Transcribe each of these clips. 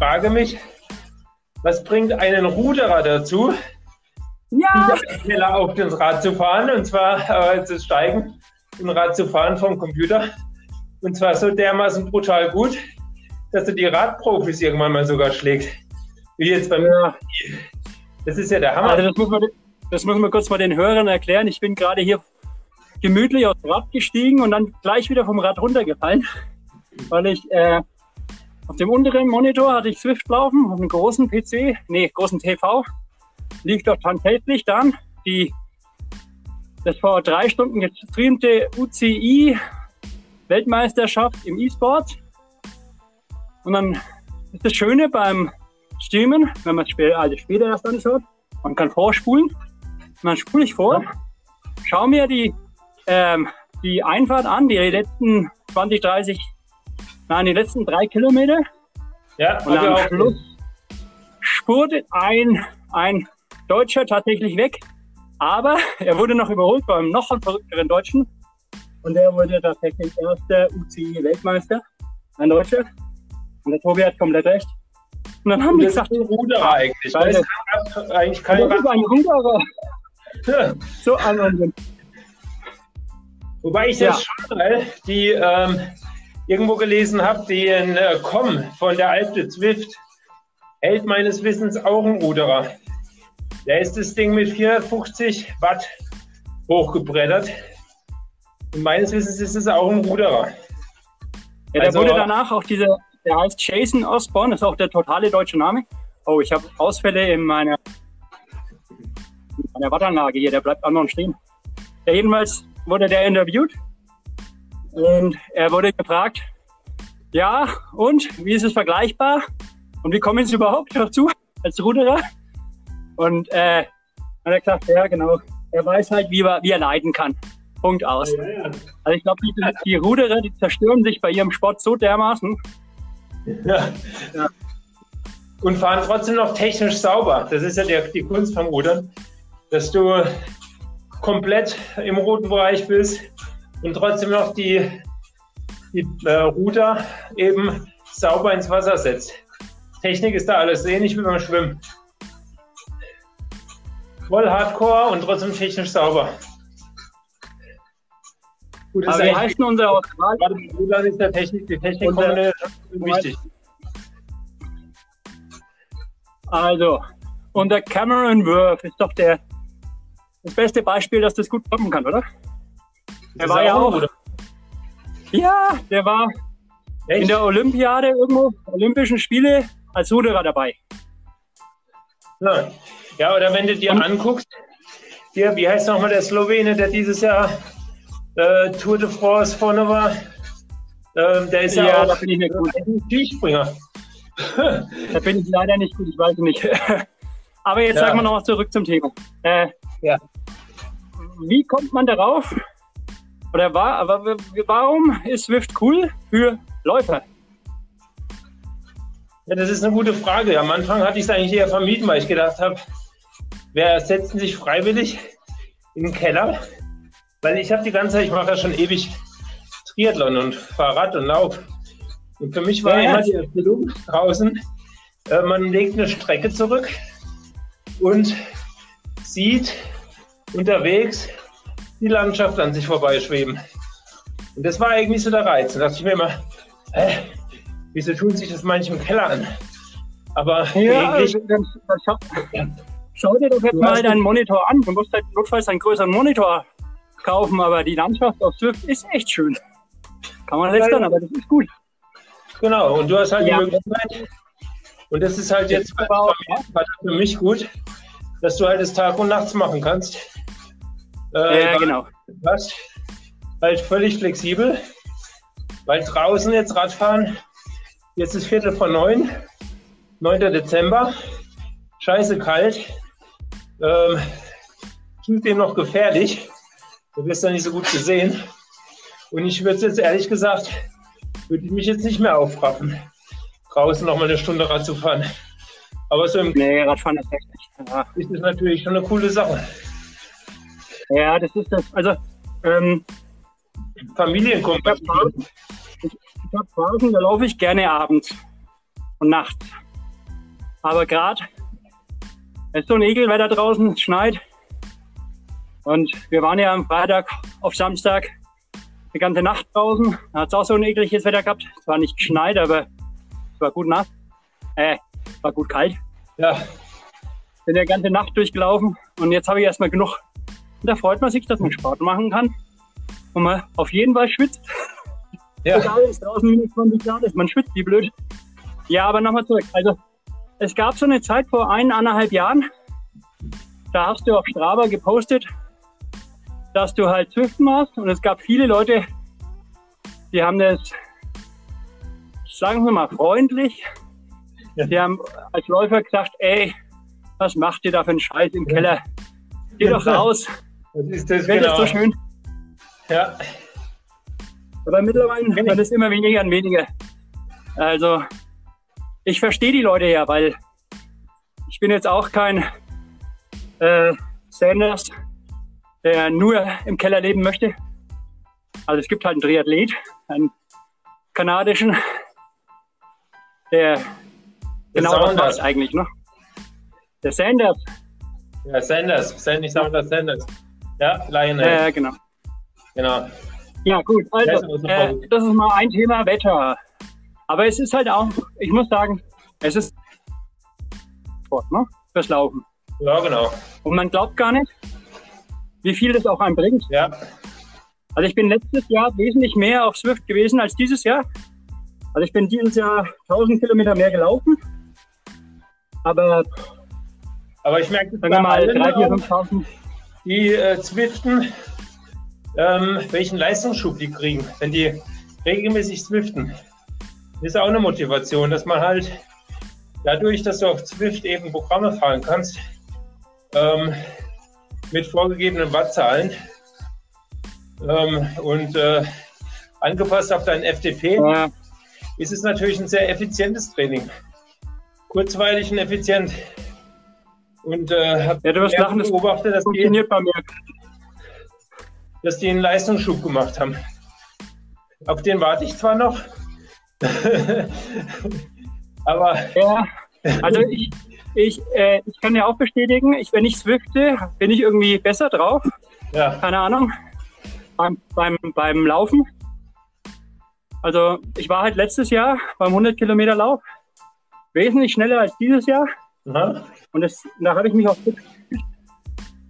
frage mich, was bringt einen Ruderer dazu, Ja, schneller auf das Rad zu fahren und zwar äh, zu steigen und Rad zu fahren vom Computer und zwar so dermaßen brutal gut, dass er die Radprofis irgendwann mal sogar schlägt. Wie jetzt bei mir. ja. Das ist ja der Hammer. Also das muss man, das muss man kurz mal den Hörern erklären. Ich bin gerade hier gemütlich aufs Rad gestiegen und dann gleich wieder vom Rad runtergefallen, weil ich äh, auf dem unteren Monitor hatte ich Swift laufen, auf einem großen PC, nee, großen TV, lief dort tatsächlich dann die das vor drei Stunden gestreamte UCI Weltmeisterschaft im E-Sport. Und dann ist das Schöne beim Streamen, wenn man es also später erst anschaut, man kann vorspulen. Und dann spule ich vor, schau mir die, ähm, die Einfahrt an, die letzten 20, 30, nein, die letzten drei Kilometer. ja, Und am Schluss spurte ein, ein Deutscher tatsächlich weg. Aber er wurde noch überholt beim noch verrückteren Deutschen. Und der wurde tatsächlich erster UCI-Weltmeister. Ein Deutscher. Und der Tobi hat komplett recht. Und dann haben die Das gesagt, ist ein Ruderer eigentlich. Beide. Das kein- eigentlich kein das ist ein Ruderer. Rad. So ein Unsinn. Wobei ich Ja. das schon mal die ähm, irgendwo gelesen habe, den äh, Com von der Alpe Zwift hält meines Wissens auch ein Ruderer. Der ist das Ding mit 450 Watt hochgebrettert. Und meines Wissens ist es auch ein Ruderer. Ja, der Also- wurde danach auch dieser, der heißt Jason Osborne, ist auch der totale deutsche Name. Oh, ich habe Ausfälle in meiner, in meiner Wattanlage hier, der bleibt anderen stehen. Ja, jedenfalls wurde der interviewt und er wurde gefragt, ja, und wie ist es vergleichbar? Und wie kommen Sie überhaupt dazu als Ruderer? Und äh, hat er gesagt, ja, genau, er weiß halt, wie er, wie er leiden kann. Punkt aus. Also ich glaube, die, die Ruderer, die zerstören sich bei ihrem Sport so dermaßen. Ja. Ja. Und fahren trotzdem noch technisch sauber. Das ist ja der, die Kunst vom Rudern, dass du komplett im roten Bereich bist und trotzdem noch die, die äh, Ruder eben sauber ins Wasser setzt. Technik ist da alles ähnlich wie beim Schwimmen. Voll Hardcore und trotzdem technisch sauber. Gut, Aber heißt denn unser beim Rudern ist der Technik, die Technik Unser- wichtig. Also, und der Cameron Worth ist doch der, das beste Beispiel, dass das gut kommen kann, oder? Das war ja auch- Ruder. Ja, der war in Echt? der Olympiade irgendwo, Olympischen Spiele, als Ruderer dabei. Ja. ja, oder wenn du dir Und- anguckst, hier, wie heißt nochmal der Slowene, der dieses Jahr äh, Tour de France vorne war? Ähm, der ist ja, Ja, auch da bin ich nicht gut. ein Skispringer. Da bin ich leider nicht gut, ich weiß nicht. Aber jetzt Ja. sagen wir noch mal zurück zum Thema. Äh, Ja. Wie kommt man darauf? Oder war, aber warum ist Swift cool für Läufer? Ja, das ist eine gute Frage. Am Anfang hatte ich es eigentlich eher vermieden, weil ich gedacht habe, wer setzen sich freiwillig in den Keller? Weil ich habe die ganze Zeit, ich mache ja schon ewig Triathlon und Fahrrad und Lauf. Und für mich war ja. immer die Erfüllung draußen, äh, man legt eine Strecke zurück und sieht unterwegs die Landschaft an sich vorbeischweben. Und das war eigentlich so der Reiz. Da dachte ich mir immer, hä, wieso tun sich das manche im Keller an? Aber Ja, eigentlich, also, dann, dann schau, Ja. schau dir doch jetzt Du mal deinen Monitor an. Du musst halt notfalls einen größeren Monitor kaufen, aber die Landschaft auf Swift ist echt schön. Kann man lästern, Ja. aber das ist gut. genau, und du hast halt Ja. die Möglichkeit, und das ist halt jetzt für mich gut, dass du halt das Tag und nachts machen kannst. Äh, Ja, genau. hast halt völlig flexibel, weil draußen jetzt Radfahren, jetzt ist Viertel vor neun, 9. Dezember, scheiße kalt, ähm, zudem noch gefährlich, du wirst da nicht so gut gesehen. Und ich würde jetzt ehrlich gesagt, würde ich mich jetzt nicht mehr aufraffen, draußen noch mal eine Stunde Rad zu fahren. Aber so im Nee, Radfahren ist echt nicht. Ja. ist das natürlich schon eine coole Sache. Ja, das ist das. Also, ähm, Familienkompatibel. ich habe Phasen, da laufe ich gerne abends und nachts. Aber gerade, es ist so ein Ekelwetter draußen, es schneit. Und wir waren ja am Freitag auf Samstag die ganze Nacht draußen. Da hat es auch so ein ekliges Wetter gehabt. Es war nicht geschneit, aber es war gut nass. Äh, war gut kalt. Ja, Bin ja ganze Nacht durchgelaufen und jetzt habe ich erstmal genug. Und da freut man sich, dass man Sport machen kann und man auf jeden Fall schwitzt. ja, Egal, ist draußen minus 20 Grad ist, man schwitzt wie blöd. Ja, aber nochmal zurück. Also, es gab so eine Zeit vor eineinhalb Jahren, da hast du auf Strava gepostet, dass du halt Zwiften machst und es gab viele Leute, die haben das, sagen wir mal, freundlich. Ja. Die haben als Läufer gesagt, ey, was macht ihr da für einen Scheiß im Keller? Geh doch raus, das ist das ist genau. so schön. Ja, Aber mittlerweile wird es immer weniger und weniger. Also, ich verstehe die Leute ja, weil ich bin jetzt auch kein äh, Sanders, der nur im Keller leben möchte. Also es gibt halt einen Triathlet, einen kanadischen, der genau das Saunders. macht eigentlich, ne? Der Sanders, ja, Sanders, Sandy Sanders, Sanders. Ja, Lionel, äh, genau. genau. Ja, gut, also, äh, das ist mal ein Thema Wetter. Aber es ist halt auch, ich muss sagen, es ist Sport, ne? Fürs Laufen. Ja, genau. Und man glaubt gar nicht, wie viel das auch einem bringt. Ja, Also ich bin letztes Jahr wesentlich mehr auf Swift gewesen als dieses Jahr. Also ich bin dieses Jahr 1000 Kilometer mehr gelaufen. Aber aber ich merke sagen wir mal allen 3.000, auch, 4.000, 5.000. die äh, Zwiften, ähm, welchen Leistungsschub die kriegen, wenn die regelmäßig zwiften. Ist auch eine Motivation, dass man halt dadurch, dass du auf Zwift eben Programme fahren kannst, ähm, mit vorgegebenen Wattzahlen ähm, und äh, angepasst auf deinen FDP, Ja, ist es natürlich ein sehr effizientes Training. Kurzweilig und effizient. Und äh, habe Ja, lachen, das beobachtet, dass die, funktioniert bei mir. dass die einen Leistungsschub gemacht haben. Auf den warte ich zwar noch, aber Ja, also ich, ich, äh, ich kann ja auch bestätigen, ich, wenn ich swifte, bin ich irgendwie besser drauf. ja, Keine Ahnung. Beim, beim, beim Laufen. Also ich war halt letztes Jahr beim 100 Kilometer Lauf wesentlich schneller als dieses Jahr. Aha, Und das, da habe ich mich gefühlt.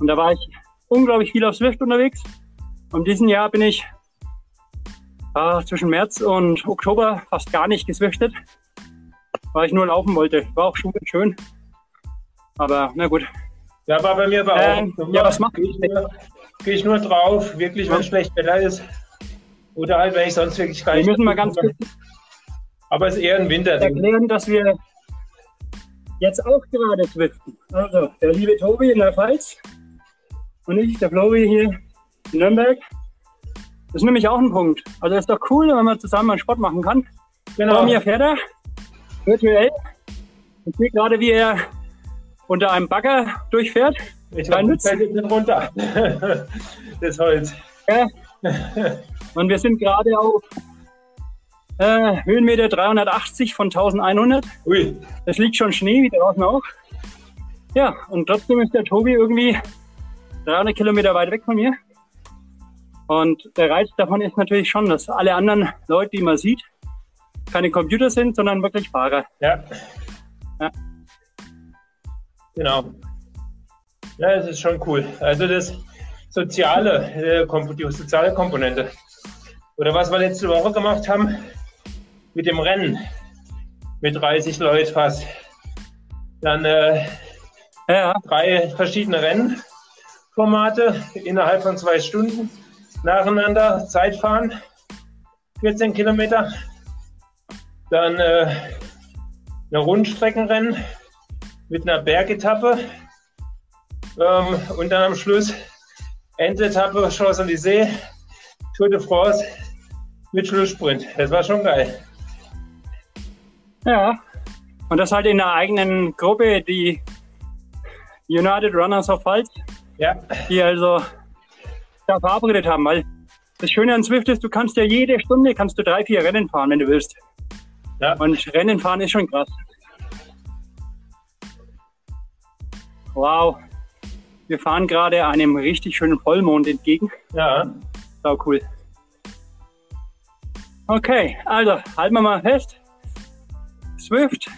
Und da war ich unglaublich viel auf Swift unterwegs. Und diesen Jahr bin ich ah, zwischen März und Oktober fast gar nicht geswiftet, weil ich nur laufen wollte. War auch schon schön. Aber na gut. ja, war bei mir aber Ähm, auch. ja, was Gehe ich, nur- geh ich nur drauf, wirklich, wenn Ja. schlecht Wetter ist. Oder halt, wenn ich sonst wirklich gar Wir nicht. müssen mal ganz kurz Aber es ist eher ein Winterding. erklären, dass wir jetzt auch gerade swiften. Also, der liebe Tobi in der Pfalz und ich, der Flori hier in Nürnberg. Das ist nämlich auch ein Punkt. Also, ist doch cool, wenn man zusammen einen Sport machen kann. Genau. Vor mir fährt er virtuell. Ich sehe gerade, wie er unter einem Bagger durchfährt. Ich fällt jetzt nicht runter. das Holz. Ja. Und wir sind gerade auf äh, Höhenmeter 380 von 1100. Ui, Es liegt schon Schnee, wie draußen auch. Ja, und trotzdem ist der Tobi irgendwie 300 Kilometer weit weg von mir. Und der Reiz davon ist natürlich schon, dass alle anderen Leute, die man sieht, keine Computer sind, sondern wirklich Fahrer. ja. Ja. Genau. Ja, das ist schon cool. Also das soziale, äh, die soziale Komponente. Oder was wir letzte Woche gemacht haben mit dem Rennen. Mit 30 Leuten fast. Dann äh, Ja, drei verschiedene Rennformate innerhalb von zwei Stunden nacheinander Zeitfahren, 14 Kilometer, dann äh, eine Rundstreckenrennen mit einer Bergetappe ähm, und dann am Schluss Endetappe Champs-Élysées, Tour de France mit Schlusssprint. Das war schon geil. Ja. Und das halt in der eigenen Gruppe, die United Runners of Pfalz, Ja, die also da verabredet haben, weil das Schöne an Swift ist, du kannst ja jede Stunde kannst du drei, vier Rennen fahren, wenn du willst. ja, Und Rennen fahren ist schon krass. Wow. Wir fahren gerade einem richtig schönen Vollmond entgegen. Ja. Sau cool. Okay, also halten wir mal fest. Swift.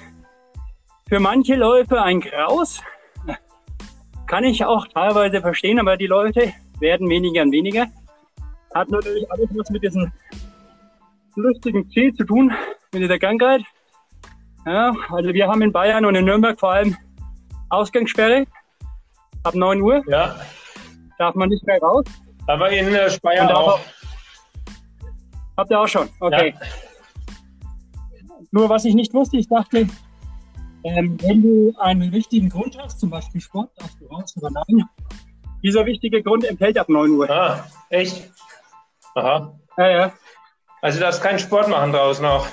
Für manche Läufe ein Graus. Kann ich auch teilweise verstehen, aber die Leute werden weniger und weniger. Hat natürlich alles was mit diesem lustigen C zu tun, mit dieser Krankheit. Ja, also wir haben in Bayern und in Nürnberg vor allem Ausgangssperre ab 9 Uhr. Ja. Darf man nicht mehr raus. Aber in äh, Speyer auch. auch- Habt ihr auch schon? Okay. Nur was ich nicht wusste, ich dachte, ähm, wenn du einen wichtigen Grund hast, zum Beispiel Sport, darfst du raus oder nein. Dieser wichtige Grund entfällt ab 9 Uhr. Ah, echt? Aha. Ja, ja. Also du darfst keinen Sport machen draußen auch.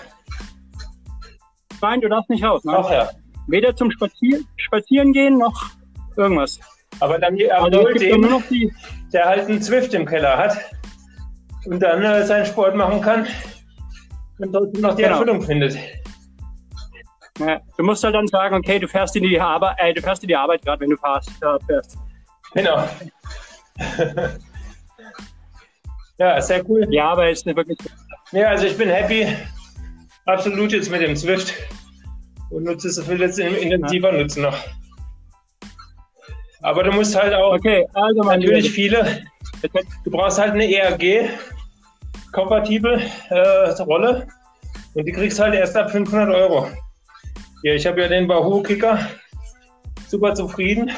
Nein, du darfst nicht raus. Auch ja. Weder zum Spazier Spazieren gehen noch irgendwas. Aber dann Also es gibt dann nur noch die. der halt einen Zwift im Keller hat und dann äh, seinen Sport machen kann und trotzdem noch die Genau. Erfüllung findet. Ja, du musst halt dann sagen, okay, du fährst in die Arbeit, äh, du fährst in die Arbeit gerade, wenn du fährst. Ja, fährst. Genau. ja, sehr cool. Die Arbeit ist nicht wirklich. Ja, also ich bin happy. Absolut jetzt mit dem Zwift. Und nutze es, will jetzt intensiver nutzen noch. Aber du musst halt auch Okay, also natürlich viele. Du brauchst halt eine ERG-kompatible äh, Rolle. Und die kriegst halt erst ab 500 Euro. Ja, ich habe ja den Wahoo Kicker. Super zufrieden.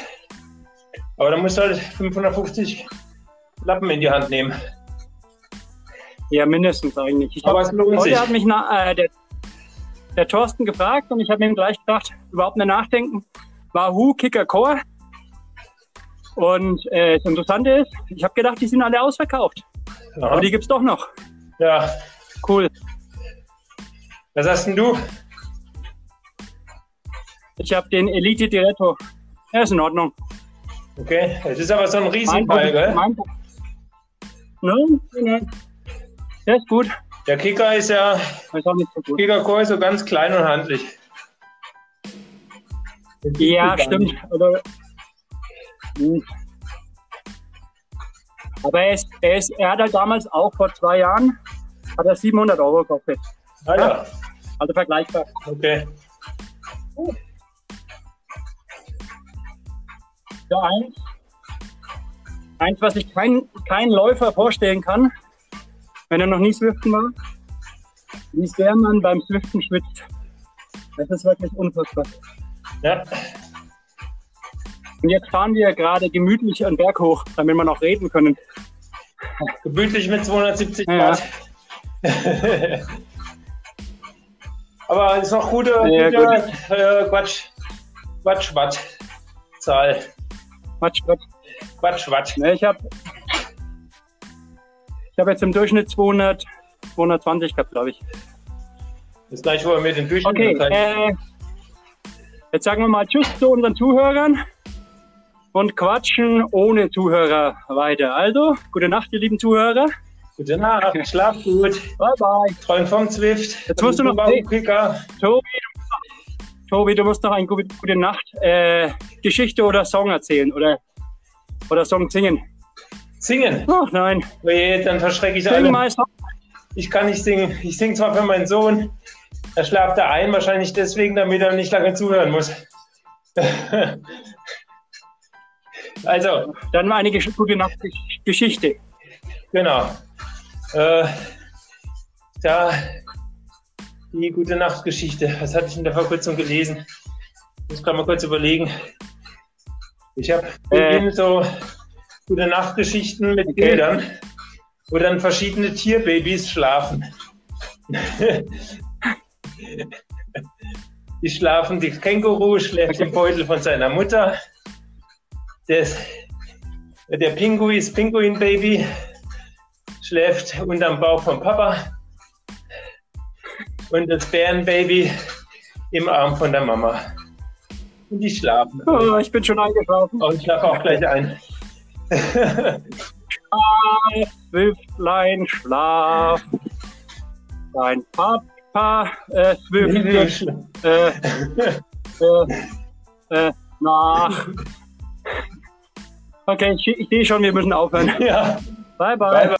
Aber da musst du halt 550 Lappen in die Hand nehmen. Ja, mindestens eigentlich. Ich Aber hab, es lohnt heute sich. hat mich na, äh, der, der Thorsten gefragt und ich habe ihm gleich gedacht, überhaupt nicht nachdenken. Wahoo Kicker Core. Und äh, das Interessante ist, ich habe gedacht, die sind alle ausverkauft. Ja. Aber die gibt's doch noch. Ja. Cool. Was hast denn du? Ich habe den Elite Diretto. Ja, ist in Ordnung. Okay, es ist aber so ein Riesenball, gell? mein, nein, nein. Der ist gut. Der Kicker ist ja, ist auch nicht so gut. Kicker Core ist so ganz klein und handlich. Ja, stimmt. nicht. Hm. aber er, ist, er, ist, er hat halt damals auch vor zwei Jahren hat er 700 Euro gekostet. Ah ja, Also vergleichbar. okay. Ja, eins, eins, was sich kein, kein Läufer vorstellen kann, wenn er noch nie Swiften war, wie sehr man beim Swiften schwitzt. Das ist wirklich unfassbar. Ja, Und jetzt fahren wir gerade gemütlich einen Berg hoch, damit wir noch reden können. Gemütlich mit 270 Ja. Grad. aber ist noch gute, Ja, gute äh, Quatsch, Quatsch, Watt. Zahl. Quatsch, Quatsch. Quatsch, Watt. Ne, ich habe ich hab jetzt im Durchschnitt 200, 220 gehabt, glaube ich. Das gleich, wo wir mit den Durchschnitt Okay, äh, jetzt sagen wir mal Tschüss zu unseren Zuhörern und quatschen ohne Zuhörer weiter. Also, gute Nacht, ihr lieben Zuhörer. Gute Nacht, schlaf gut. Bye, bye. Träum vom Zwift. Jetzt musst du noch-. Tobi, du musst noch, Tobi, du musst noch eine gute, gute Nacht äh, Geschichte oder Song erzählen oder, oder Song singen. Singen. Ach nein, Oje, dann verschrecke ich sing alle. mal Song. Ich kann nicht singen. Ich singe zwar für meinen Sohn. Da schlaft er ein, wahrscheinlich deswegen, damit er nicht lange zuhören muss. also, Dann mal eine gute Nacht Geschichte. genau. Äh, da die gute Nachtgeschichte. Was hatte ich in der Verkürzung gelesen? Ich muss gerade mal kurz überlegen. Ich habe Äh. so gute Nachtgeschichten mit. Bildern, wo dann verschiedene Tierbabys schlafen. Die schlafen, die Känguru schläft im Beutel von seiner Mutter. Das, der Pinguin, das Pinguin-Baby, schläft unterm Bauch vom Papa. Und das Bärenbaby im Arm von der Mama. Und die schlafen. Oh, ich bin schon eingeschlafen. Und ich schlafe auch gleich ein. Zwölflein Schlaf. Dein Papa äh, Zwölflein äh, äh, äh, nach Okay, ich, ich sehe schon, wir müssen aufhören. Ja, Bye, bye. bye bye.